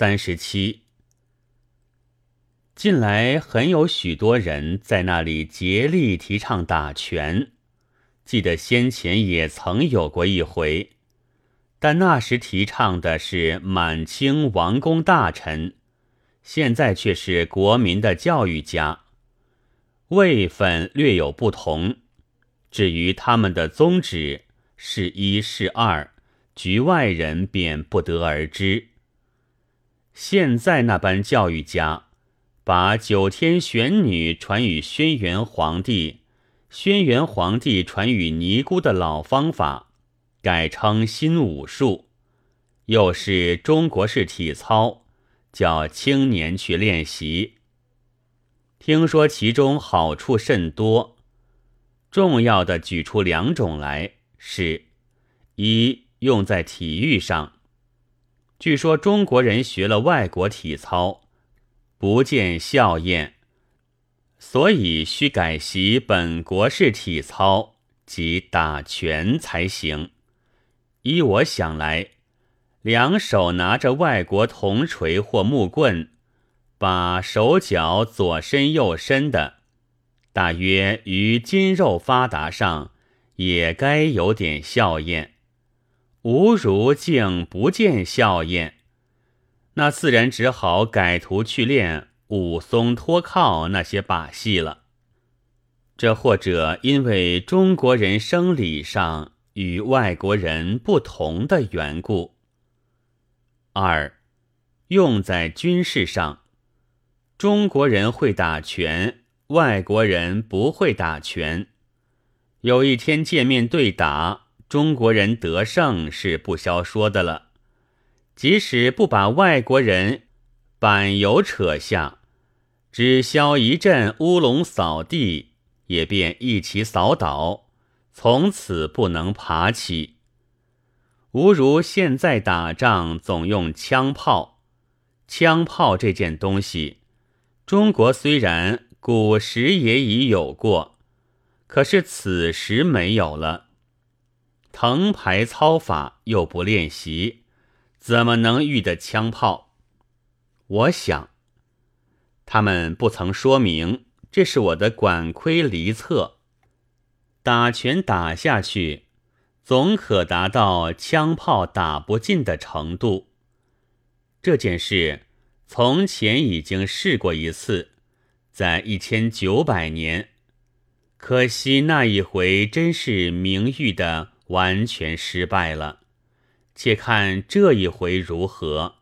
三十七。近来很有许多人在那里竭力提倡打拳，记得先前也曾有过一回，但那时提倡的是满清王公大臣，现在却是国民的教育家，位分略有不同。至于他们的宗旨是一是二，局外人便不得而知。现在那般教育家。把九天玄女传与轩辕皇帝，轩辕皇帝传与尼姑的老方法，改称新武术，又是中国式体操，叫青年去练习。听说其中好处甚多，重要的举出两种来：是，一用在体育上。据说中国人学了外国体操。不见效验，所以需改习本国式体操及打拳才行。依我想来，两手拿着外国铜锤或木棍，把手脚左伸右伸的，大约于筋肉发达上也该有点效验。吾如竟不见效验。那自然只好改图去练武松脱靠那些把戏了。这或者因为中国人生理上与外国人不同的缘故。二，用在军事上，中国人会打拳，外国人不会打拳。有一天见面对打，中国人得胜是不消说的了。即使不把外国人板油扯下，只消一阵乌龙扫地，也便一起扫倒，从此不能爬起。吾如现在打仗总用枪炮，枪炮这件东西，中国虽然古时也已有过，可是此时没有了。藤牌操法又不练习。怎么能遇得枪炮？我想，他们不曾说明，这是我的管窥离测。打拳打下去，总可达到枪炮打不进的程度。这件事从前已经试过一次，在一千九百年，可惜那一回真是名誉的完全失败了。且看这一回如何。